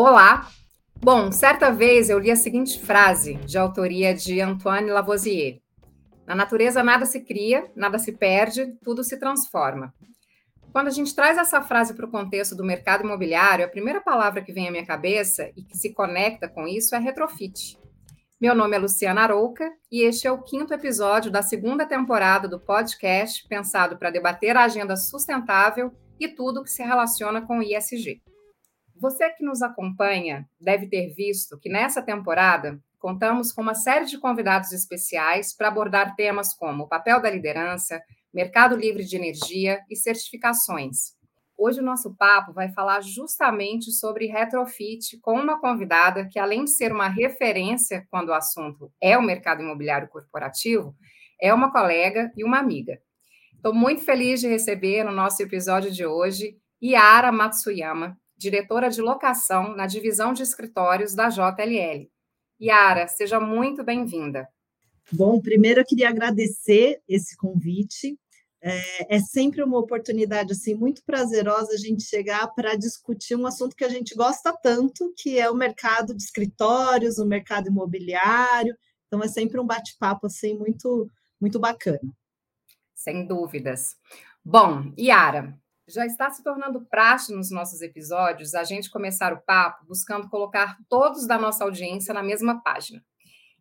Olá! Bom, certa vez eu li a seguinte frase, de autoria de Antoine Lavoisier: Na natureza nada se cria, nada se perde, tudo se transforma. Quando a gente traz essa frase para o contexto do mercado imobiliário, a primeira palavra que vem à minha cabeça e que se conecta com isso é retrofit. Meu nome é Luciana Arouca e este é o quinto episódio da segunda temporada do podcast pensado para debater a agenda sustentável e tudo que se relaciona com o ISG. Você que nos acompanha deve ter visto que nessa temporada contamos com uma série de convidados especiais para abordar temas como o papel da liderança, mercado livre de energia e certificações. Hoje o nosso papo vai falar justamente sobre retrofit com uma convidada que, além de ser uma referência quando o assunto é o mercado imobiliário corporativo, é uma colega e uma amiga. Estou muito feliz de receber no nosso episódio de hoje Yara Matsuyama, diretora de locação na divisão de escritórios da JLL. Yara, seja muito bem-vinda. Bom, primeiro eu queria agradecer esse convite. É, é, sempre uma oportunidade assim muito prazerosa a gente chegar para discutir um assunto que a gente gosta tanto, que é o mercado de escritórios, o mercado imobiliário. Então é sempre um bate-papo assim muito muito bacana. Sem dúvidas. Bom, Yara, já está se tornando praxe nos nossos episódios a gente começar o papo buscando colocar todos da nossa audiência na mesma página.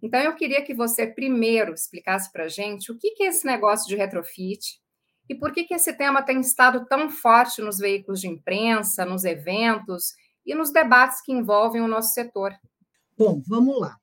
Então, eu queria que você primeiro explicasse para a gente o que é esse negócio de retrofit e por que, que esse tema tem estado tão forte nos veículos de imprensa, nos eventos e nos debates que envolvem o nosso setor. Bom, vamos lá.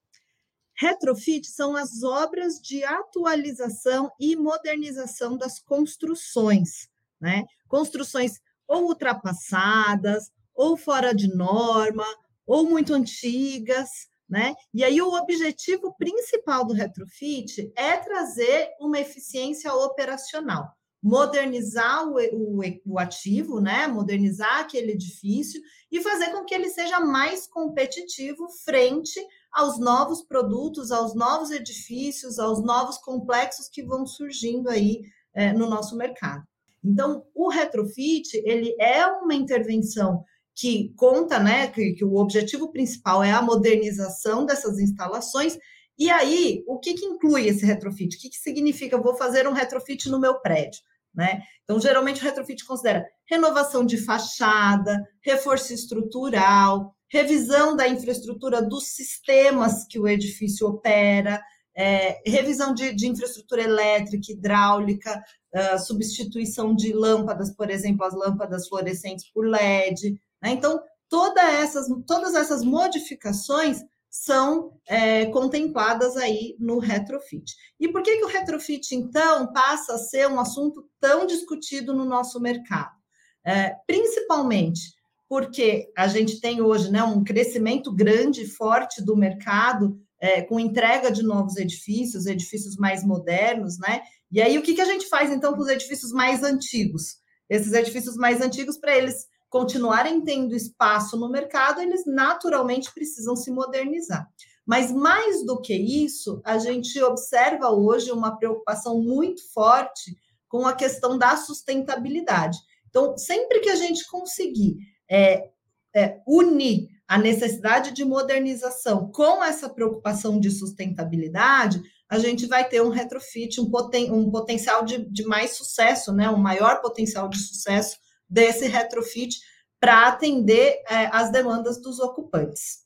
Retrofit são as obras de atualização e modernização das construções né? Construções ou ultrapassadas, ou fora de norma, ou muito antigas, né? E aí o objetivo principal do retrofit é trazer uma eficiência operacional, modernizar o, o, o, ativo, né? Modernizar aquele edifício e fazer com que ele seja mais competitivo frente aos novos produtos, aos novos edifícios, aos novos complexos que vão surgindo aí é, no nosso mercado. Então, o retrofit, ele é uma intervenção que conta, né, que, que o objetivo principal é a modernização dessas instalações. E aí, o que, que inclui esse retrofit? O que, que significa? Vou fazer um retrofit no meu prédio. Né? Então, geralmente, o retrofit considera renovação de fachada, reforço estrutural, revisão da infraestrutura dos sistemas que o edifício opera, é, revisão de, de, infraestrutura elétrica, hidráulica, uh, substituição de lâmpadas, por exemplo, as lâmpadas fluorescentes por LED. Né? Então, toda essas, todas essas modificações são é, contempladas aí no retrofit. E por que, que o retrofit, então, passa a ser um assunto tão discutido no nosso mercado? É, principalmente porque a gente tem hoje né, um crescimento grande e forte do mercado é, com entrega de novos edifícios, edifícios mais modernos, né? E aí, o que, que a gente faz, então, com os edifícios mais antigos? Esses edifícios mais antigos, para eles continuarem tendo espaço no mercado, eles naturalmente precisam se modernizar. Mas mais do que isso, a gente observa hoje uma preocupação muito forte com a questão da sustentabilidade. Então, sempre que a gente conseguir é, é, unir a necessidade de modernização com essa preocupação de sustentabilidade, a gente vai ter um retrofit, um, poten um potencial de, de mais sucesso, né? um maior potencial de sucesso desse retrofit para atender é, as demandas dos ocupantes.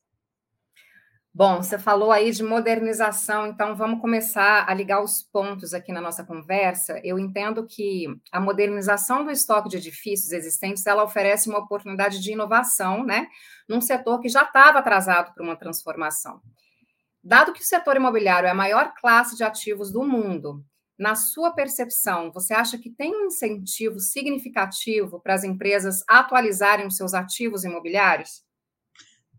Bom, você falou aí de modernização, então vamos começar a ligar os pontos aqui na nossa conversa. Eu entendo que a modernização do estoque de edifícios existentes, ela oferece uma oportunidade de inovação, né, num setor que já estava atrasado para uma transformação. Dado que o setor imobiliário é a maior classe de ativos do mundo, na sua percepção, você acha que tem um incentivo significativo para as empresas atualizarem os seus ativos imobiliários?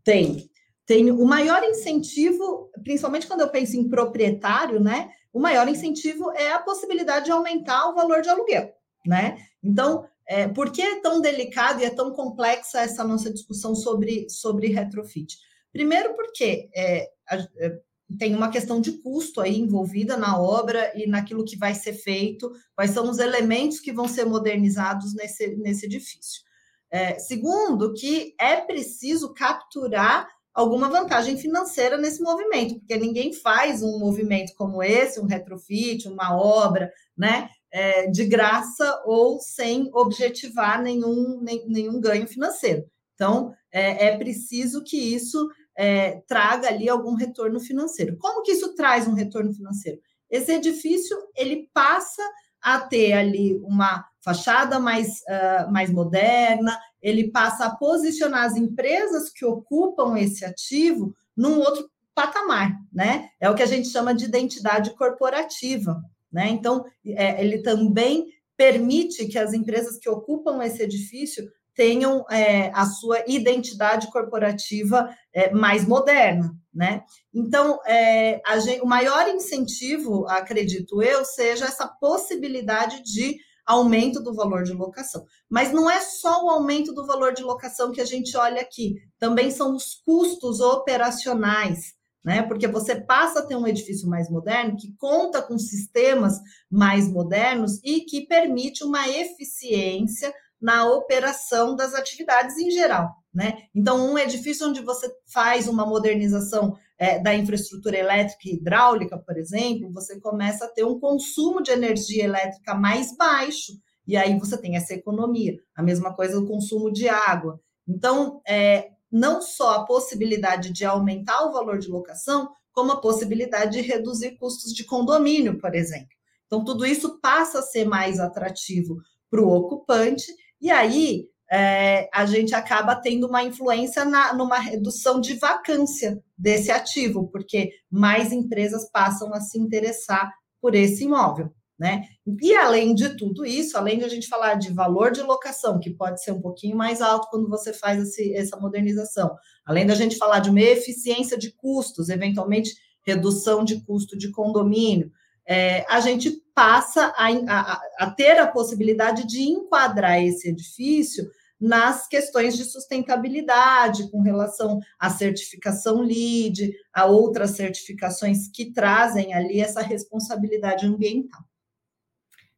Tem tem o maior incentivo, principalmente quando eu penso em proprietário, né? O maior incentivo é a possibilidade de aumentar o valor de aluguel, né? Então, é, por que é tão delicado e é tão complexa essa nossa discussão sobre, sobre retrofit? Primeiro, porque é, é, tem uma questão de custo aí envolvida na obra e naquilo que vai ser feito, quais são os elementos que vão ser modernizados nesse, nesse edifício. É, segundo, que é preciso capturar alguma vantagem financeira nesse movimento, porque ninguém faz um movimento como esse, um retrofit, uma obra, né, é, de graça ou sem objetivar nenhum, nem, nenhum ganho financeiro. Então, é, é preciso que isso é, traga ali algum retorno financeiro. Como que isso traz um retorno financeiro? Esse edifício ele passa a ter ali uma fachada mais, uh, mais moderna, ele passa a posicionar as empresas que ocupam esse ativo num outro patamar, né? É o que a gente chama de identidade corporativa, né? Então, é, ele também permite que as empresas que ocupam esse edifício tenham é, a sua identidade corporativa é, mais moderna, né? Então, é, gente, o maior incentivo, acredito eu, seja essa possibilidade de aumento do valor de locação. Mas não é só o aumento do valor de locação que a gente olha aqui, também são os custos operacionais, né? Porque você passa a ter um edifício mais moderno que conta com sistemas mais modernos e que permite uma eficiência na operação das atividades em geral. Né? Então, um edifício onde você faz uma modernização é, da infraestrutura elétrica e hidráulica, por exemplo, você começa a ter um consumo de energia elétrica mais baixo, e aí você tem essa economia. A mesma coisa o consumo de água. Então, é, não só a possibilidade de aumentar o valor de locação, como a possibilidade de reduzir custos de condomínio, por exemplo. Então, tudo isso passa a ser mais atrativo para o ocupante e aí é, a gente acaba tendo uma influência na, numa redução de vacância desse ativo, porque mais empresas passam a se interessar por esse imóvel. Né? E além de tudo isso, além de a gente falar de valor de locação, que pode ser um pouquinho mais alto quando você faz esse, essa modernização, além da gente falar de uma eficiência de custos, eventualmente redução de custo de condomínio, é, a gente passa a, a, a ter a possibilidade de enquadrar esse edifício nas questões de sustentabilidade, com relação à certificação LEED, a outras certificações que trazem ali essa responsabilidade ambiental.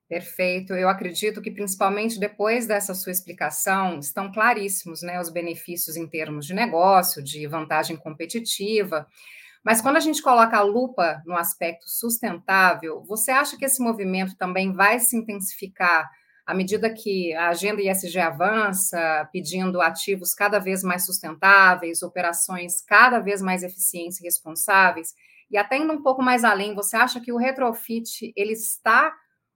Perfeito. Eu acredito que, principalmente depois dessa sua explicação, estão claríssimos né, os benefícios em termos de negócio, de vantagem competitiva. Mas quando a gente coloca a lupa no aspecto sustentável, você acha que esse movimento também vai se intensificar à medida que a agenda ISG avança, pedindo ativos cada vez mais sustentáveis, operações cada vez mais eficientes e responsáveis? E até indo um pouco mais além, você acha que o retrofit ele está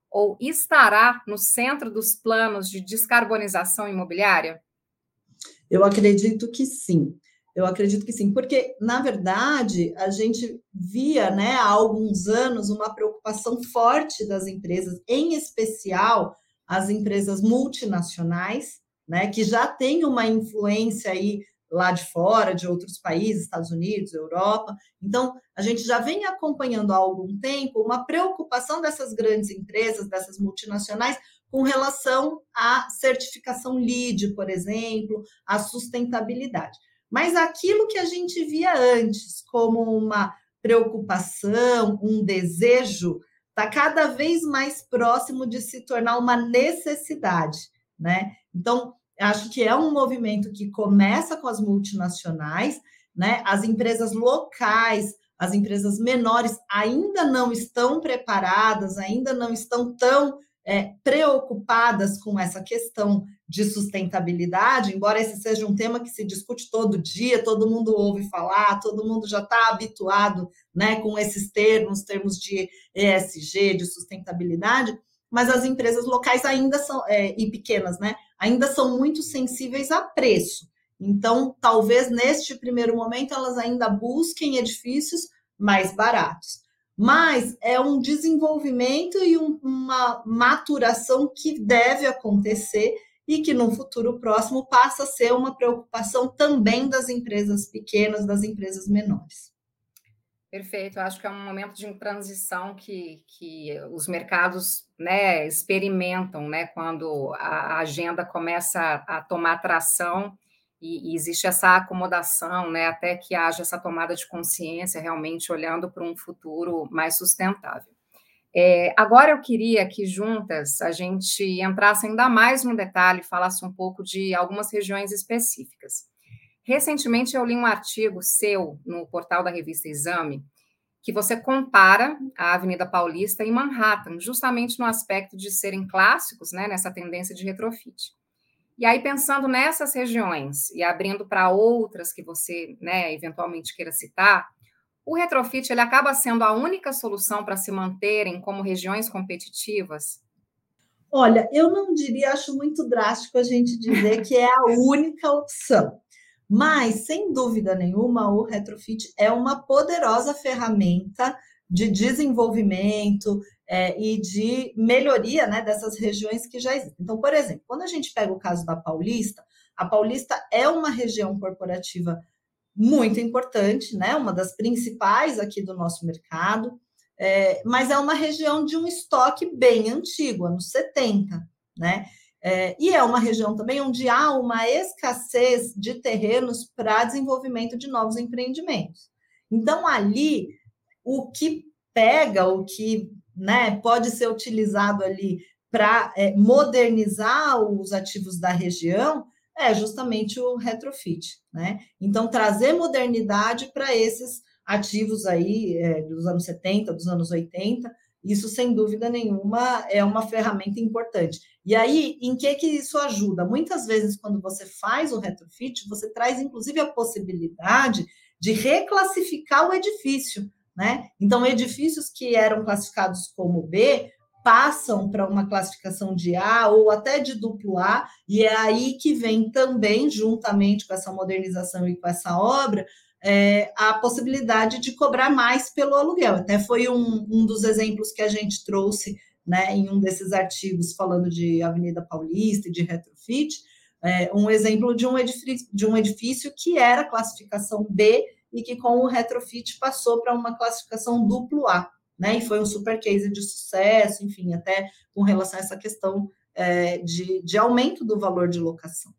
ou estará no centro dos planos de descarbonização imobiliária? Eu acredito que sim. Eu acredito que sim, porque, na verdade, a gente via né, há alguns anos uma preocupação forte das empresas, em especial as empresas multinacionais, né, que já têm uma influência aí lá de fora, de outros países, Estados Unidos, Europa. Então, a gente já vem acompanhando há algum tempo uma preocupação dessas grandes empresas, dessas multinacionais, com relação à certificação LEED, por exemplo, à sustentabilidade. Mas aquilo que a gente via antes como uma preocupação, um desejo, está cada vez mais próximo de se tornar uma necessidade, né? Então, acho que é um movimento que começa com as multinacionais, né? As empresas locais, as empresas menores ainda não estão preparadas, ainda não estão tão é, preocupadas com essa questão de sustentabilidade, embora esse seja um tema que se discute todo dia, todo mundo ouve falar, todo mundo já está habituado né, com esses termos, termos de ESG, de sustentabilidade, mas as empresas locais ainda são, é, e pequenas, né, ainda são muito sensíveis a preço. Então, talvez neste primeiro momento elas ainda busquem edifícios mais baratos mas é um desenvolvimento e um, uma maturação que deve acontecer e que no futuro próximo passa a ser uma preocupação também das empresas pequenas, das empresas menores. Perfeito, acho que é um momento de transição que, que os mercados né, experimentam né, quando a agenda começa a, a tomar tração e, e, existe essa acomodação, né, até que haja essa tomada de consciência realmente olhando para um futuro mais sustentável. É, agora eu queria que juntas a gente entrasse ainda mais no detalhe, falasse um pouco de algumas regiões específicas. Recentemente eu li um artigo seu no portal da revista Exame, que você compara a Avenida Paulista e Manhattan, justamente no aspecto de serem clássicos, né, nessa tendência de retrofit. E aí, pensando nessas regiões e abrindo para outras que você, né, eventualmente queira citar, o retrofit ele acaba sendo a única solução para se manterem como regiões competitivas? Olha, eu não diria, acho muito drástico a gente dizer que é a única opção. Mas, sem dúvida nenhuma, o retrofit é uma poderosa ferramenta de desenvolvimento é, e de melhoria né, dessas regiões que já existem. Então, por exemplo, quando a gente pega o caso da Paulista, a Paulista é uma região corporativa muito importante, né? Uma das principais aqui do nosso mercado, é, mas é uma região de um estoque bem antigo, anos 70, né? É, e é uma região também onde há uma escassez de terrenos para desenvolvimento de novos empreendimentos. Então, ali, o que pega, o que né, pode ser utilizado ali para é, modernizar os ativos da região é justamente o retrofit, né? Então, trazer modernidade para esses ativos aí é, dos anos 70, dos anos 80, isso sem dúvida nenhuma é uma ferramenta importante. E aí, em que que isso ajuda? Muitas vezes, quando você faz o retrofit, você traz inclusive a possibilidade de reclassificar o edifício, né? Então, edifícios que eram classificados como B, passam para uma classificação de A ou até de duplo A, e é aí que vem também, juntamente com essa modernização e com essa obra, é, a possibilidade de cobrar mais pelo aluguel. Até foi um, um dos exemplos que a gente trouxe né, em um desses artigos falando de Avenida Paulista e de retrofit, é, um exemplo de um, edifício, de um edifício que era classificação B e que com o retrofit passou para uma classificação duplo A né? E foi um super case de sucesso, enfim, até com relação a essa questão é, de, de aumento do valor de locação.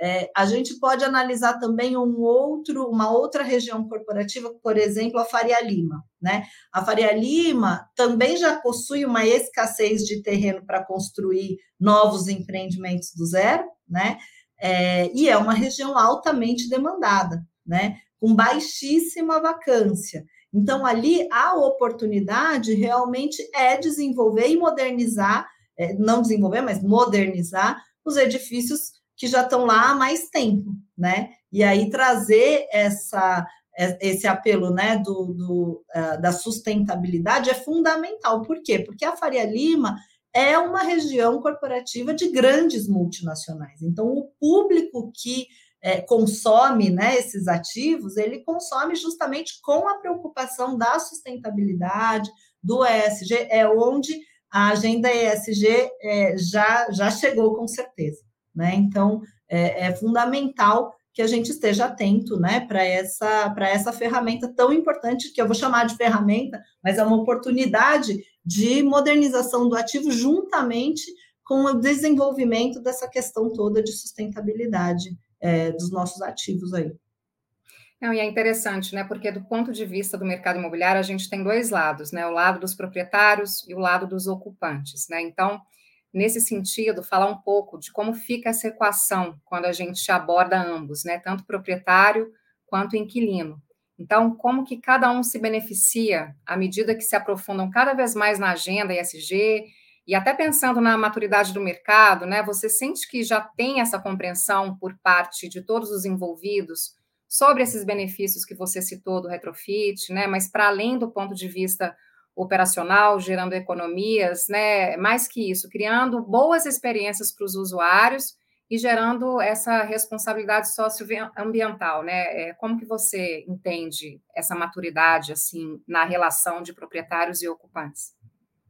É, a gente pode analisar também um outro, uma outra região corporativa, por exemplo, a Faria Lima. Né? A Faria Lima também já possui uma escassez de terreno para construir novos empreendimentos do zero, né? É, e é uma região altamente demandada, né? Com baixíssima vacância. Então, ali a oportunidade realmente é desenvolver e modernizar, é, não desenvolver, mas modernizar os edifícios que já estão lá há mais tempo, né? E aí trazer essa, é, esse apelo né, do, do uh, da sustentabilidade é fundamental. Por quê? Porque a Faria Lima é uma região corporativa de grandes multinacionais. Então, o público que é, consome né, esses ativos, ele consome justamente com a preocupação da sustentabilidade, do ESG, é onde a agenda ESG é, já, já chegou com certeza. Né? Então, é, é fundamental que a gente esteja atento né, para essa, essa ferramenta tão importante, que eu vou chamar de ferramenta, mas é uma oportunidade de modernização do ativo juntamente com o desenvolvimento dessa questão toda de sustentabilidade é, dos nossos ativos aí. Não, e é interessante, né? Porque do ponto de vista do mercado imobiliário, a gente tem dois lados, né? O lado dos proprietários e o lado dos ocupantes, né? Então, nesse sentido, falar um pouco de como fica essa equação quando a gente aborda ambos, né? Tanto proprietário quanto inquilino. Então, como que cada um se beneficia à medida que se aprofundam cada vez mais na agenda ESG e até pensando na maturidade do mercado, né, você sente que já tem essa compreensão por parte de todos os envolvidos sobre esses benefícios que você citou do retrofit, né, mas para além do ponto de vista operacional, gerando economias, né, mais que isso, criando boas experiências para os usuários e gerando essa responsabilidade socioambiental, né? É, como que você entende essa maturidade assim na relação de proprietários e ocupantes?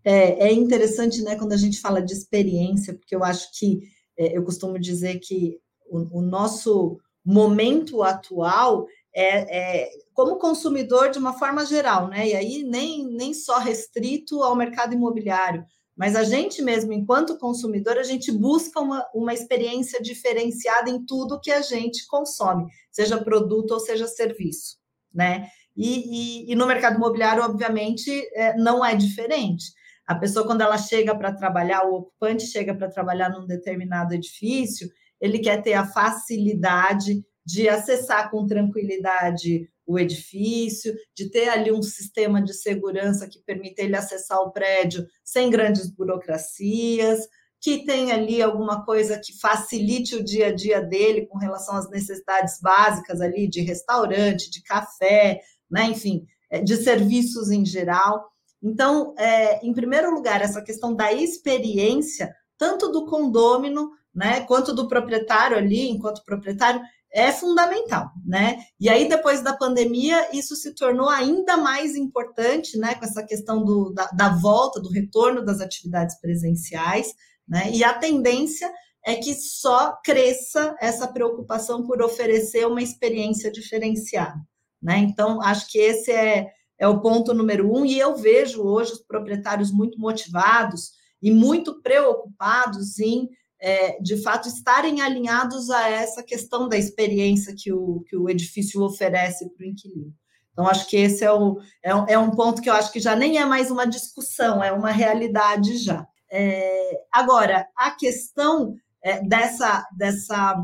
É, é, interessante, né, quando a gente fala de experiência, porque eu acho que é, eu costumo dizer que o, o nosso momento atual é, é, como consumidor de uma forma geral, né? E aí nem, nem só restrito ao mercado imobiliário, mas a gente mesmo, enquanto consumidor, a gente busca uma, uma experiência diferenciada em tudo que a gente consome, seja produto ou seja serviço, né? E, e, e no mercado imobiliário, obviamente, é, não é diferente. A pessoa, quando ela chega para trabalhar, o ocupante chega para trabalhar num determinado edifício, ele quer ter a facilidade de acessar com tranquilidade o edifício, de ter ali um sistema de segurança que permita ele acessar o prédio sem grandes burocracias, que tem ali alguma coisa que facilite o dia a dia dele com relação às necessidades básicas ali de restaurante, de café, né? enfim, é, de serviços em geral. Então, é, em primeiro lugar, essa questão da experiência, tanto do condômino, né, quanto do proprietário ali, enquanto proprietário, é fundamental, né? E aí, depois da pandemia, isso se tornou ainda mais importante, né, com essa questão do, da, da volta, do retorno das atividades presenciais, né? E a tendência é que só cresça essa preocupação por oferecer uma experiência diferenciada, né? Então, acho que esse é, é o ponto número um, e eu vejo hoje os proprietários muito motivados e muito preocupados em é, de fato, estarem alinhados a essa questão da experiência que o, que o edifício oferece para o inquilino. Então, acho que esse é, o, é, é, um ponto que eu acho que já nem é mais uma discussão, é uma realidade já. É, agora, a questão é, dessa, dessa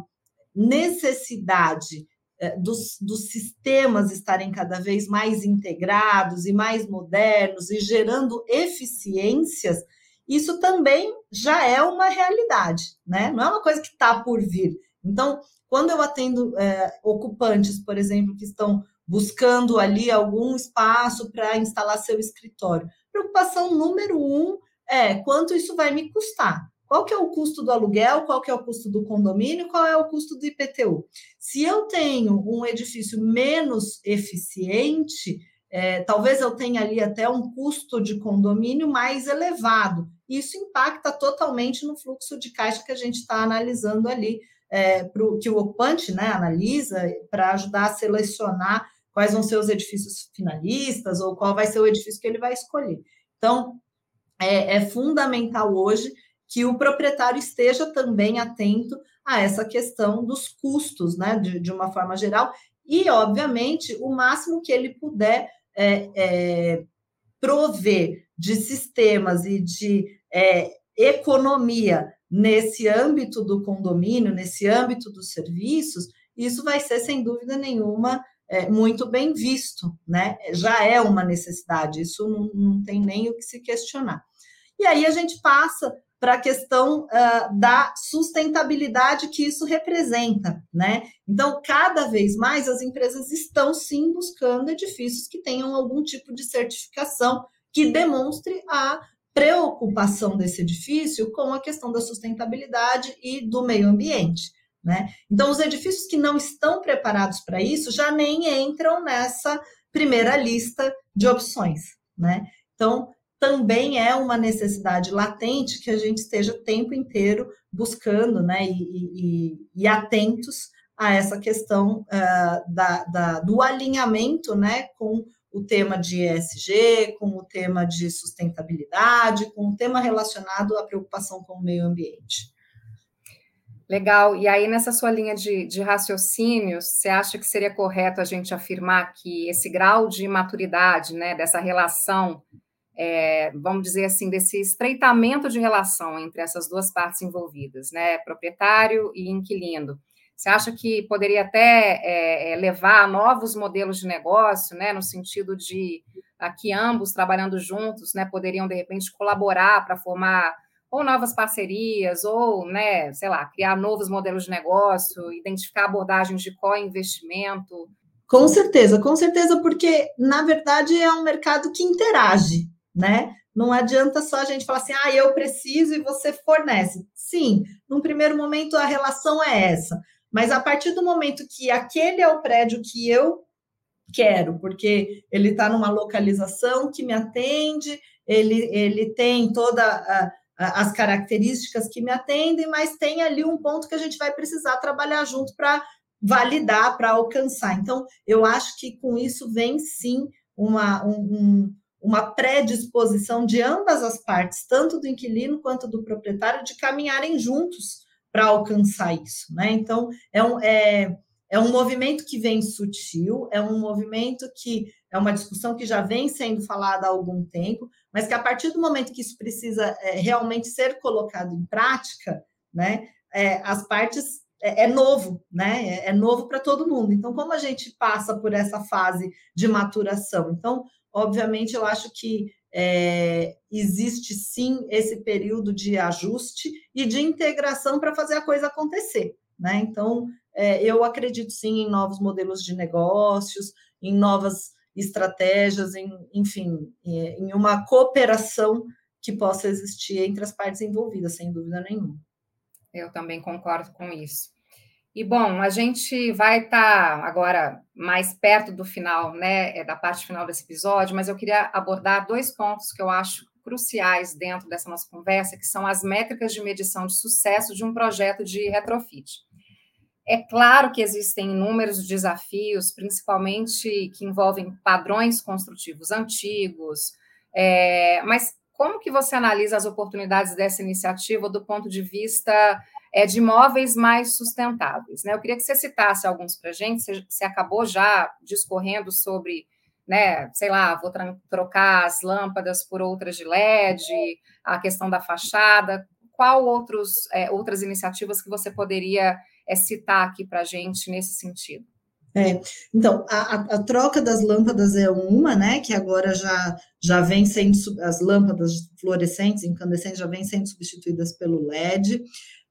necessidade dos, dos sistemas estarem cada vez mais integrados e mais modernos e gerando eficiências isso também já é uma realidade, né? Não é uma coisa que está por vir. Então, quando eu atendo é, ocupantes, por exemplo, que estão buscando ali algum espaço para instalar seu escritório, preocupação número um é quanto isso vai me custar. Qual que é o custo do aluguel, qual que é o custo do condomínio, qual é o custo do IPTU? Se eu tenho um edifício menos eficiente, é, talvez eu tenha ali até um custo de condomínio mais elevado. Isso impacta totalmente no fluxo de caixa que a gente está analisando ali, é, pro, que o ocupante né, analisa para ajudar a selecionar quais vão ser os edifícios finalistas ou qual vai ser o edifício que ele vai escolher. Então, é, é fundamental hoje que o proprietário esteja também atento a essa questão dos custos, né, de, de uma forma geral, e, obviamente, o máximo que ele puder é, é, prover de sistemas e de é, economia nesse âmbito do condomínio, nesse âmbito dos serviços, isso vai ser, sem dúvida nenhuma, é, muito bem visto, né? Já é uma necessidade, isso não, não tem nem o que se questionar. E aí a gente passa para a questão uh, da sustentabilidade que isso representa, né? Então, cada vez mais as empresas estão sim buscando edifícios que tenham algum tipo de certificação que demonstre a preocupação desse edifício com a questão da sustentabilidade e do meio ambiente. Né? Então, os edifícios que não estão preparados para isso já nem entram nessa primeira lista de opções. Né? Então, também é uma necessidade latente que a gente esteja o tempo inteiro buscando né, e, e, e atentos a essa questão uh, da, da, do alinhamento né, com o tema de ESG, com o tema de sustentabilidade, com o tema relacionado à preocupação com o meio ambiente. Legal. E aí, nessa sua linha de, de raciocínio, você acha que seria correto a gente afirmar que esse grau de maturidade, né, dessa relação é, vamos dizer assim, desse estreitamento de relação entre essas duas partes envolvidas, né, proprietário e inquilino. Você acha que poderia até é, é levar a novos modelos de negócio, né, no sentido de aqui ambos trabalhando juntos, né, poderiam de repente colaborar para formar ou novas parcerias, ou, né, sei lá, criar novos modelos de negócio, identificar abordagens de co-investimento? Com certeza, com certeza, porque na verdade é um mercado que interage, né? Não adianta só a gente falar assim, ah, eu preciso e você fornece. Sim, num primeiro momento a relação é essa, mas a partir do momento que aquele é o prédio que eu quero, porque ele está numa localização que me atende, ele, ele tem toda a, a, as características que me atendem, mas tem ali um ponto que a gente vai precisar trabalhar junto para validar, para alcançar. Então, eu acho que com isso vem sim uma, um, uma predisposição de ambas as partes, tanto do inquilino quanto do proprietário, de caminharem juntos para alcançar isso, né? Então, é, um, é, é um movimento que vem sutil, é um movimento que é uma discussão que já vem sendo falada há algum tempo, mas que a partir do momento que isso precisa é, realmente ser colocado em prática, né, é, as partes é, é novo, né? É, é novo para todo mundo. Então, como a gente passa por essa fase de maturação? Então, obviamente, eu acho que é, existe sim esse período de ajuste e de integração para fazer a coisa acontecer. Né? Então, é, eu acredito sim em novos modelos de negócios, em novas estratégias, em, enfim, em uma cooperação que possa existir entre as partes envolvidas, sem dúvida nenhuma. Eu também concordo com isso. E bom, a gente vai estar tá agora mais perto do final, né, é, da parte final desse episódio, mas eu queria abordar dois pontos que eu acho cruciais dentro dessa nossa conversa, que são as métricas de medição de sucesso de um projeto de retrofit. É claro que existem inúmeros desafios, principalmente que envolvem padrões construtivos antigos, é, mas como que você analisa as oportunidades dessa iniciativa do ponto de vista é, de imóveis mais sustentáveis? Né? Eu queria que você citasse alguns para a gente, você, você acabou já discorrendo sobre, né, sei lá, vou trocar as lâmpadas por outras de LED, a questão da fachada, qual outros, é, outras iniciativas que você poderia é, citar aqui para a gente nesse sentido? É, então, a, a, troca das lâmpadas é uma, né, que agora já, já vem sendo, as lâmpadas fluorescentes, incandescentes, já vem sendo substituídas pelo LED.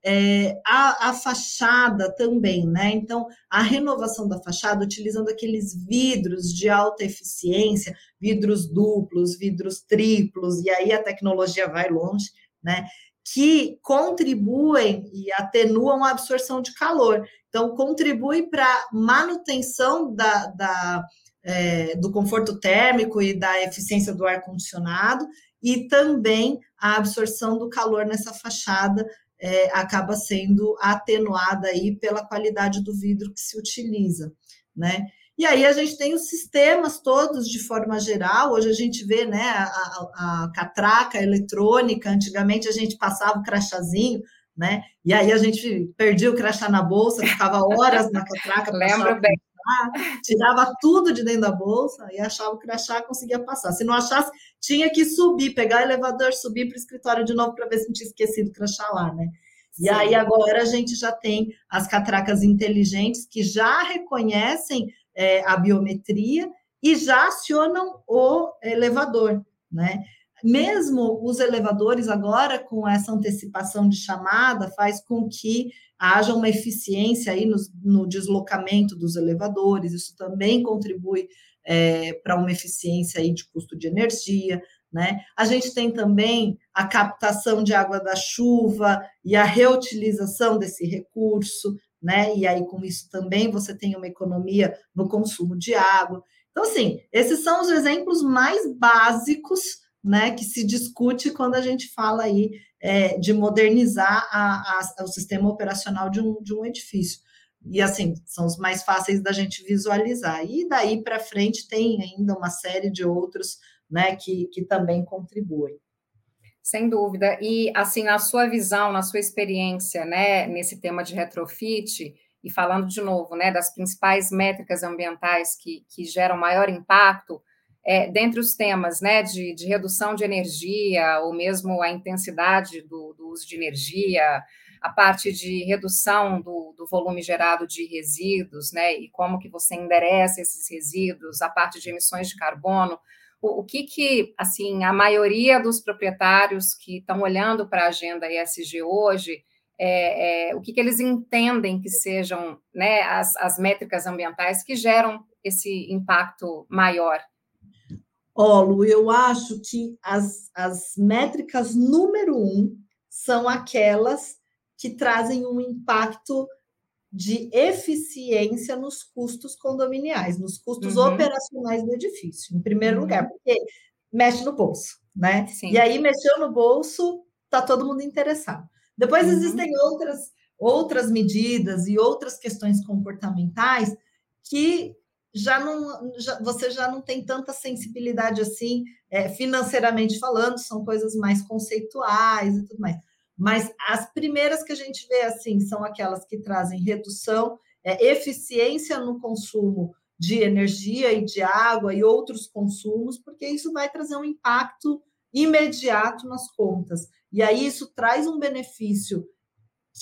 É, a, a, fachada também, né? Então, a renovação da fachada, utilizando aqueles vidros de alta eficiência, vidros duplos, vidros triplos, e aí a tecnologia vai longe, né? Que contribuem e atenuam a absorção de calor. Então, contribui para manutenção da, da é, do conforto térmico e da eficiência do ar-condicionado, e também a absorção do calor nessa fachada é, acaba sendo atenuada aí pela qualidade do vidro que se utiliza, né? E aí a gente tem os sistemas todos de forma geral. Hoje a gente vê né, a, a, a catraca eletrônica. Antigamente a gente passava o crachazinho, né? E aí a gente perdia o crachá na bolsa, ficava horas na catraca. Lembro bem. tirava tudo de dentro da bolsa e achava o crachá conseguia passar. Se não achasse, tinha que subir, pegar o elevador, subir para o escritório de novo para ver se não tinha esquecido o crachá lá, né? E Sim. aí agora a gente já tem as catracas inteligentes que já reconhecem é, a biometria e já acionam o elevador, né? Mesmo os elevadores agora com essa antecipação de chamada faz com que haja uma eficiência aí no, no deslocamento dos elevadores, isso também contribui é, para uma eficiência aí de custo de energia, né? A gente tem também a captação de água da chuva e a reutilização desse recurso, né? E aí, com isso também você tem uma economia no consumo de água. Então, assim, esses são os exemplos mais básicos, né, que se discute quando a gente fala aí é, de modernizar a, a, o sistema operacional de um, de um edifício. E assim, são os mais fáceis da gente visualizar. E daí para frente tem ainda uma série de outros né, que, que também contribuem. Sem dúvida. E assim, na sua visão, na sua experiência, né, nesse tema de retrofit, e falando de novo, né, das principais métricas ambientais que, que geram maior impacto, é, dentre os temas né, de, de, redução de energia, ou mesmo a intensidade do, do uso de energia, a parte de redução do, do, volume gerado de resíduos, né, e como que você endereça esses resíduos, a parte de emissões de carbono, o, o que que, assim, a maioria dos proprietários que estão olhando para a agenda ESG hoje, é, é, o que, que eles entendem que sejam né, as, as métricas ambientais que geram esse impacto maior Olo, eu acho que as, as métricas número um são aquelas que trazem um impacto de eficiência nos custos condominiais, nos custos uhum. operacionais do edifício, em primeiro uhum. lugar, porque mexe no bolso, né? Sim. E aí mexeu no bolso, tá todo mundo interessado. Depois uhum. existem outras outras medidas e outras questões comportamentais que já não, já, você já não tem tanta sensibilidade assim, é, financeiramente falando, são coisas mais conceituais e tudo mais. Mas as primeiras que a gente vê assim são aquelas que trazem redução é, eficiência no consumo de energia e de água e outros consumos, porque isso vai trazer um impacto imediato nas contas. E aí isso traz um benefício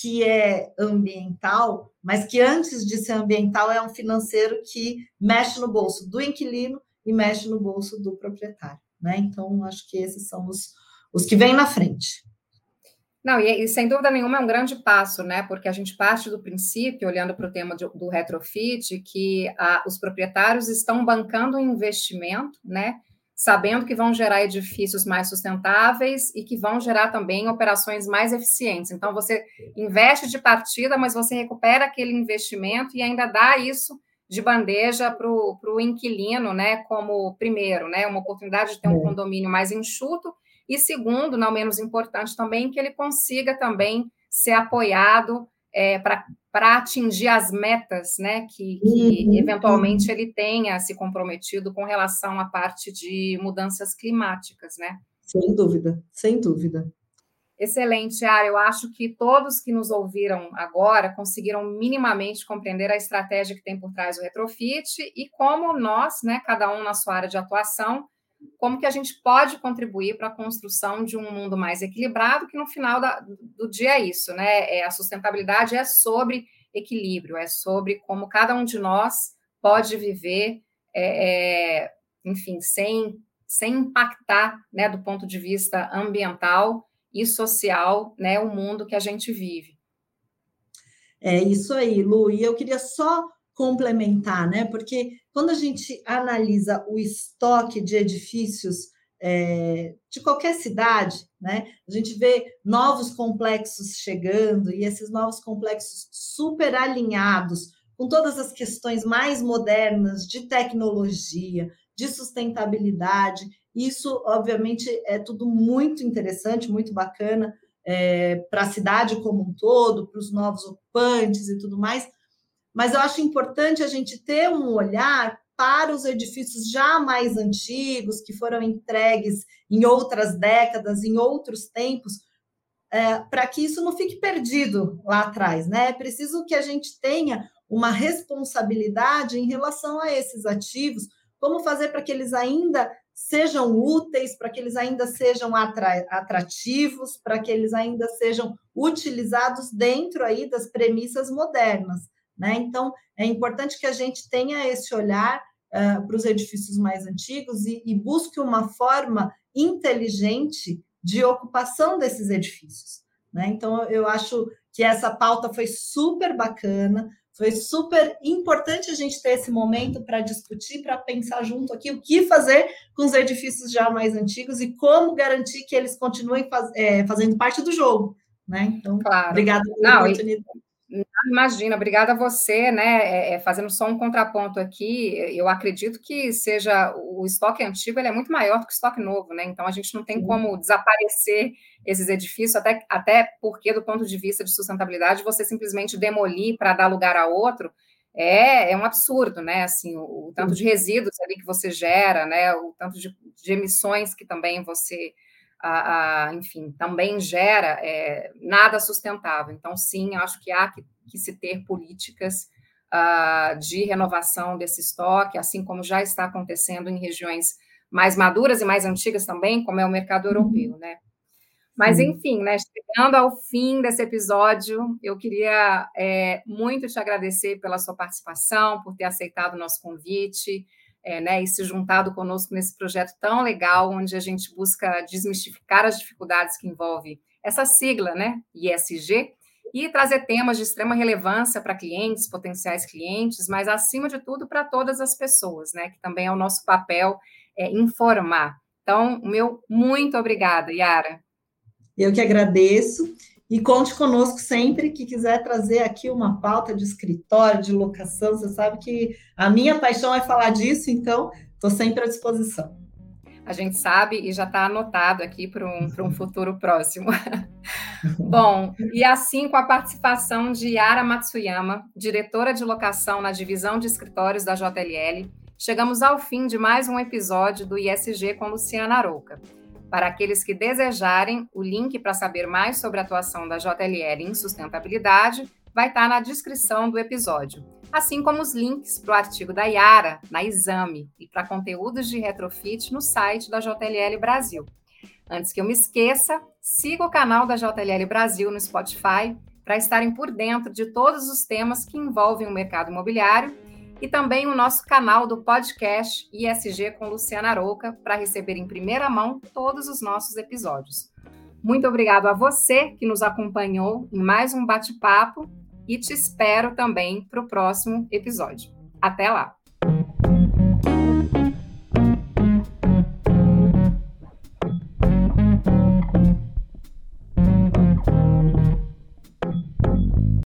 que é ambiental, mas que antes de ser ambiental é um financeiro que mexe no bolso do inquilino e mexe no bolso do proprietário. Né? Então, acho que esses são os, os que vêm na frente. Não, e, e, sem dúvida nenhuma é um grande passo, né? Porque a gente parte do princípio, olhando para o tema de, do retrofit, que a, os proprietários estão bancando um investimento, né? Sabendo que vão gerar edifícios mais sustentáveis e que vão gerar também operações mais eficientes. Então, você investe de partida, mas você recupera aquele investimento e ainda dá isso de bandeja para o inquilino, né? Como primeiro, né? Uma oportunidade de ter um é. condomínio mais enxuto e segundo, não menos importante também, que ele consiga também ser apoiado é, para atingir as metas né, que, que uhum, eventualmente ele tenha se comprometido com relação à parte de mudanças climáticas, né? Sem dúvida, sem dúvida. Excelente, Ara. Eu acho que todos que nos ouviram agora conseguiram minimamente compreender a estratégia que tem por trás do retrofit e como nós, né, cada um na sua área de atuação, como que a gente pode contribuir para a construção de um mundo mais equilibrado, que no final da, do dia é isso, né? É, a sustentabilidade é sobre equilíbrio, é sobre como cada um de nós pode viver, é, é, enfim, sem, sem impactar, né, do ponto de vista ambiental e social, né, o mundo que a gente vive. É isso aí, Lu. E eu queria só complementar, né? Porque quando a gente analisa o estoque de edifícios é, de qualquer cidade, né? A gente vê novos complexos chegando e esses novos complexos super alinhados com todas as questões mais modernas de tecnologia, de sustentabilidade. Isso, obviamente, é tudo muito interessante, muito bacana é, para a cidade como um todo, para os novos ocupantes e tudo mais mas eu acho importante a gente ter um olhar para os edifícios já mais antigos, que foram entregues em outras décadas, em outros tempos, é, para que isso não fique perdido lá atrás. Né? É preciso que a gente tenha uma responsabilidade em relação a esses ativos, como fazer para que eles ainda sejam úteis, para que eles ainda sejam atrativos, para que eles ainda sejam utilizados dentro aí das premissas modernas. Né? Então, é importante que a gente tenha esse olhar uh, para os edifícios mais antigos e, e busque uma forma inteligente de ocupação desses edifícios. Né? Então, eu acho que essa pauta foi super bacana, foi super importante a gente ter esse momento para discutir, para pensar junto aqui o que fazer com os edifícios já mais antigos e como garantir que eles continuem faz, é, fazendo parte do jogo. Né? Então, claro. obrigada pela Não, oportunidade. E Imagina, obrigada a você, né? É, é, fazendo só um contraponto aqui, eu acredito que seja o estoque antigo ele é muito maior do que o estoque novo, né? Então a gente não tem como desaparecer esses edifícios, até, até porque, do ponto de vista de sustentabilidade, você simplesmente demolir para dar lugar a outro é, é um absurdo, né? Assim, o, o tanto de resíduos ali que você gera, né? O tanto de, de emissões que também você a, a, enfim, também gera é, nada sustentável. Então, sim, acho que há que, que se ter políticas uh, de renovação desse estoque, assim como já está acontecendo em regiões mais maduras e mais antigas também, como é o mercado uhum. europeu, né? Mas, enfim, né, chegando ao fim desse episódio, eu queria é, muito te agradecer pela sua participação, por ter aceitado o nosso convite é, né, e se juntado conosco nesse projeto tão legal, onde a gente busca desmistificar as dificuldades que envolve essa sigla, né, ISG, e trazer temas de extrema relevância para clientes, potenciais clientes, mas acima de tudo para todas as pessoas, né, que também é o nosso papel é, informar. Então, meu muito obrigada, Yara. Eu que agradeço. E conte conosco sempre que quiser trazer aqui uma pauta de escritório, de locação. Você sabe que a minha paixão é falar disso, então estou sempre à disposição. A gente sabe e já está anotado aqui para um, um futuro próximo. Bom, e assim com a participação de Yara Matsuyama, diretora de locação na divisão de escritórios da JLL, chegamos ao fim de mais um episódio do ISG com Luciana Arouca. Para aqueles que desejarem, o link para saber mais sobre a atuação da JLL em sustentabilidade vai estar na descrição do episódio. assim como os links para o artigo da Yara na Exame e para conteúdos de retrofit no site da JLL Brasil. Antes que eu me esqueça, siga o canal da JLL Brasil no Spotify para estarem por dentro de todos os temas que envolvem o mercado imobiliário e também o nosso canal do podcast ISG com Luciana Arouca para receber em primeira mão todos os nossos episódios. Muito obrigado a você que nos acompanhou em mais um bate-papo e te espero também para o próximo episódio. Até lá!